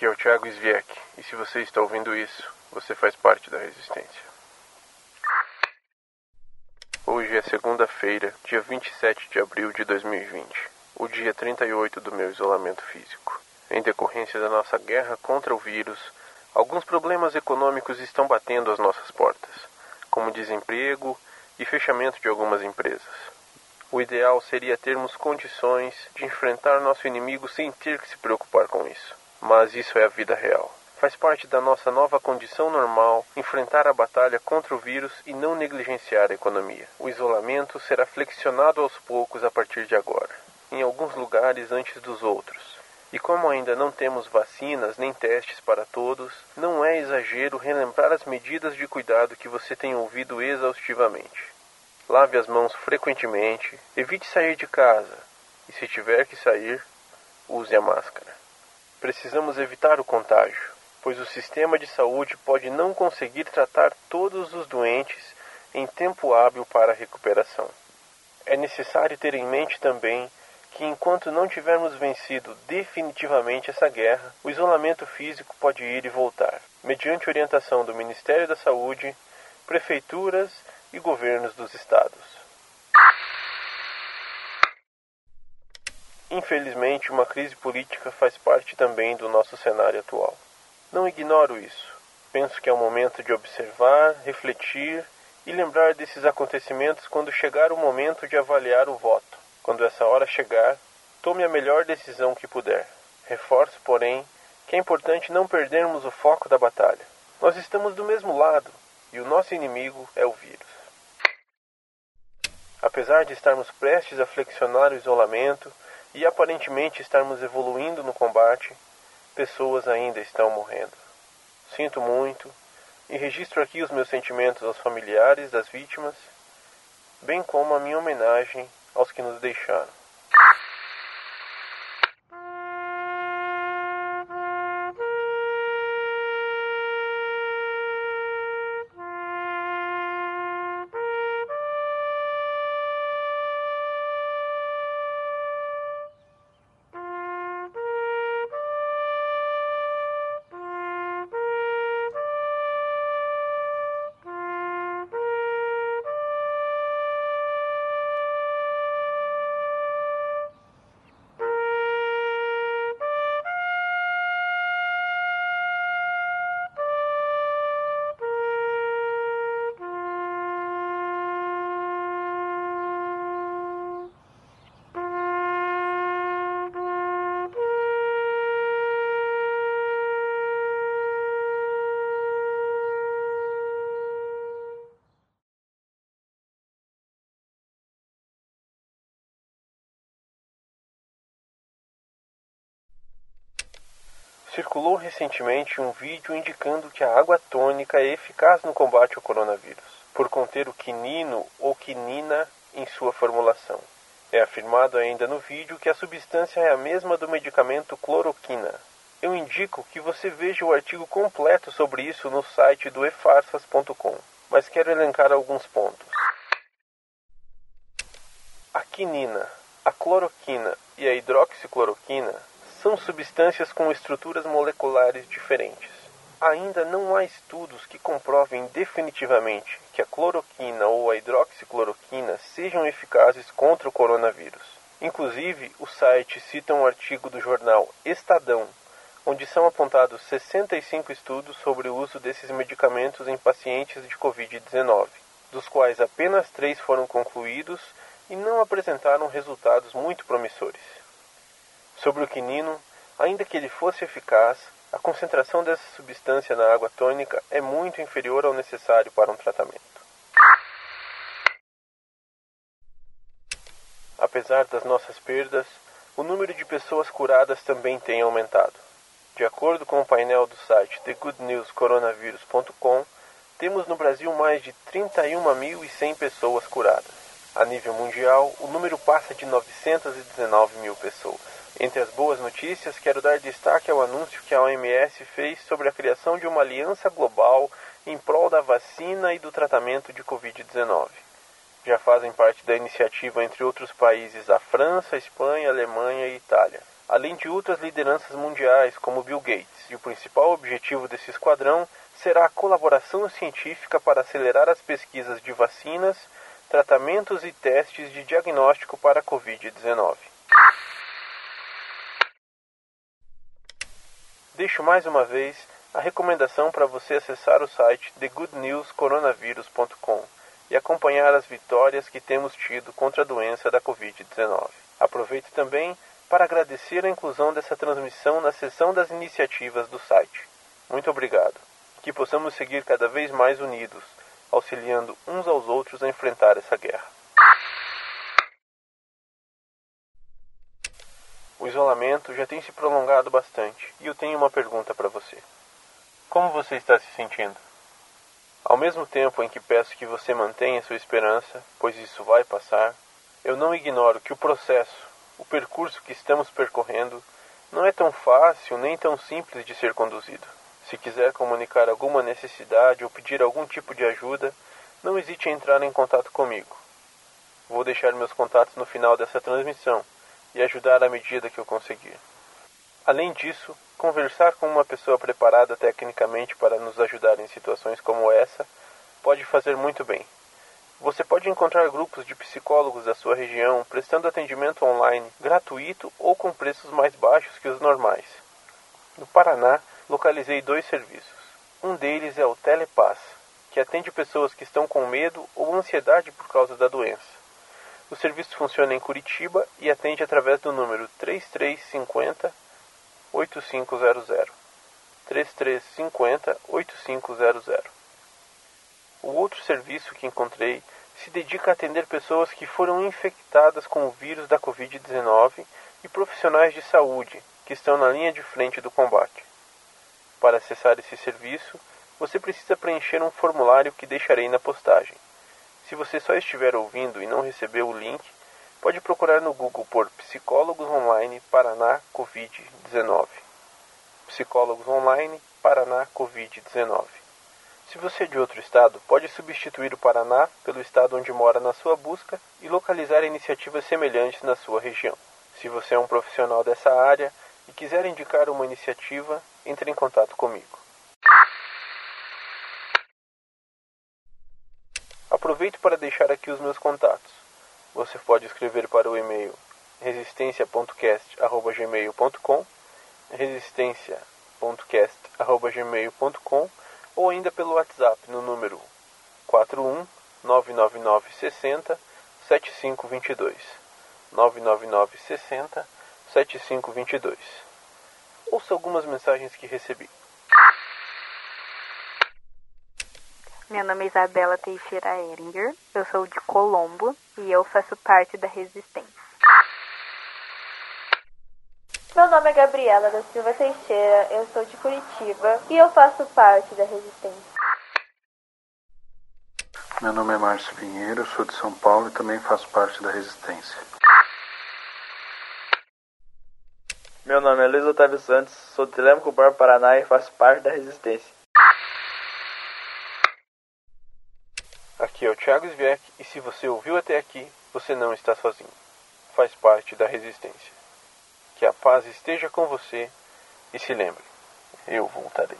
Aqui é o Thiago Sviek, e se você está ouvindo isso, você faz parte da resistência. Hoje é segunda-feira, dia 27 de abril de 2020, o dia 38 do meu isolamento físico. Em decorrência da nossa guerra contra o vírus, alguns problemas econômicos estão batendo às nossas portas, como desemprego e fechamento de algumas empresas. O ideal seria termos condições de enfrentar nosso inimigo sem ter que se preocupar com isso. Mas isso é a vida real. Faz parte da nossa nova condição normal enfrentar a batalha contra o vírus e não negligenciar a economia. O isolamento será flexionado aos poucos a partir de agora, em alguns lugares antes dos outros. E como ainda não temos vacinas nem testes para todos, não é exagero relembrar as medidas de cuidado que você tem ouvido exaustivamente. Lave as mãos frequentemente, evite sair de casa e, se tiver que sair, use a máscara. Precisamos evitar o contágio, pois o sistema de saúde pode não conseguir tratar todos os doentes em tempo hábil para a recuperação. É necessário ter em mente também que, enquanto não tivermos vencido definitivamente essa guerra, o isolamento físico pode ir e voltar, mediante orientação do Ministério da Saúde, prefeituras e governos dos estados. Infelizmente, uma crise política faz parte também do nosso cenário atual. Não ignoro isso. Penso que é o momento de observar, refletir e lembrar desses acontecimentos quando chegar o momento de avaliar o voto. Quando essa hora chegar, tome a melhor decisão que puder. Reforço, porém, que é importante não perdermos o foco da batalha. Nós estamos do mesmo lado e o nosso inimigo é o vírus. Apesar de estarmos prestes a flexionar o isolamento e aparentemente estarmos evoluindo no combate, pessoas ainda estão morrendo. Sinto muito e registro aqui os meus sentimentos aos familiares das vítimas, bem como a minha homenagem aos que nos deixaram. Circulou recentemente um vídeo indicando que a água tônica é eficaz no combate ao coronavírus, por conter o quinino ou quinina em sua formulação. É afirmado ainda no vídeo que a substância é a mesma do medicamento cloroquina. Eu indico que você veja o artigo completo sobre isso no site do efarsas.com, mas quero elencar alguns pontos. A quinina, a cloroquina e a hidroxicloroquina são substâncias com estruturas moleculares diferentes. Ainda não há estudos que comprovem definitivamente que a cloroquina ou a hidroxicloroquina sejam eficazes contra o coronavírus. Inclusive, o site cita um artigo do jornal Estadão, onde são apontados 65 estudos sobre o uso desses medicamentos em pacientes de Covid-19, dos quais apenas três foram concluídos e não apresentaram resultados muito promissores. Sobre o quinino, ainda que ele fosse eficaz, a concentração dessa substância na água tônica é muito inferior ao necessário para um tratamento. Apesar das nossas perdas, o número de pessoas curadas também tem aumentado. De acordo com o painel do site thegoodnewscoronavirus.com, temos no Brasil mais de 31.100 pessoas curadas. A nível mundial, o número passa de 919 mil pessoas. Entre as boas notícias, quero dar destaque ao anúncio que a OMS fez sobre a criação de uma aliança global em prol da vacina e do tratamento de Covid-19. Já fazem parte da iniciativa, entre outros países, a França, a Espanha, a Alemanha e a Itália. além de outras lideranças mundiais como Bill Gates, e o principal objetivo desse esquadrão será a colaboração científica para acelerar as pesquisas de vacinas, tratamentos e testes de diagnóstico para a Covid-19. Deixo mais uma vez a recomendação para você acessar o site thegoodnewscoronavirus.com e acompanhar as vitórias que temos tido contra a doença da Covid-19. Aproveito também para agradecer a inclusão dessa transmissão na seção das iniciativas do site. Muito obrigado. Que possamos seguir cada vez mais unidos, auxiliando uns aos outros a enfrentar essa guerra. O isolamento já tem se prolongado bastante e eu tenho uma pergunta para você. Como você está se sentindo? Ao mesmo tempo em que peço que você mantenha sua esperança, pois isso vai passar, eu não ignoro que o processo, o percurso que estamos percorrendo, não é tão fácil nem tão simples de ser conduzido. Se quiser comunicar alguma necessidade ou pedir algum tipo de ajuda, não hesite em entrar em contato comigo. Vou deixar meus contatos no final dessa transmissão e ajudar à medida que eu conseguir. Além disso, conversar com uma pessoa preparada tecnicamente para nos ajudar em situações como essa pode fazer muito bem. Você pode encontrar grupos de psicólogos da sua região prestando atendimento online gratuito ou com preços mais baixos que os normais. No Paraná, localizei dois serviços. Um deles é o Telepass, que atende pessoas que estão com medo ou ansiedade por causa da doença. O serviço funciona em Curitiba e atende através do número 3350 8500. 3350 8500. O outro serviço que encontrei se dedica a atender pessoas que foram infectadas com o vírus da Covid-19 e profissionais de saúde que estão na linha de frente do combate. Para acessar esse serviço, você precisa preencher um formulário que deixarei na postagem. Se você só estiver ouvindo e não recebeu o link, pode procurar no Google por Psicólogos Online Paraná Covid-19. Psicólogos Online Paraná Covid-19. Se você é de outro estado, pode substituir o Paraná pelo estado onde mora na sua busca e localizar iniciativas semelhantes na sua região. Se você é um profissional dessa área e quiser indicar uma iniciativa, entre em contato comigo. Aproveito para deixar aqui os meus contatos. Você pode escrever para o e-mail resistência.cast.gmail.com resistência.cast.gmail.com ou ainda pelo WhatsApp no número 41 999 60 7522 999 60 7522 Ouça algumas mensagens que recebi. Meu nome é Isabela Teixeira Eringer, eu sou de Colombo e eu faço parte da Resistência. Meu nome é Gabriela da Silva Teixeira, eu sou de Curitiba e eu faço parte da Resistência. Meu nome é Márcio Pinheiro, eu sou de São Paulo e também faço parte da Resistência. Meu nome é Luiz Otávio Santos, sou de Telemaco Bar, Paraná e faço parte da Resistência. Aqui é o Thiago Svieck e se você ouviu até aqui, você não está sozinho. Faz parte da resistência. Que a paz esteja com você e se lembre, eu voltarei.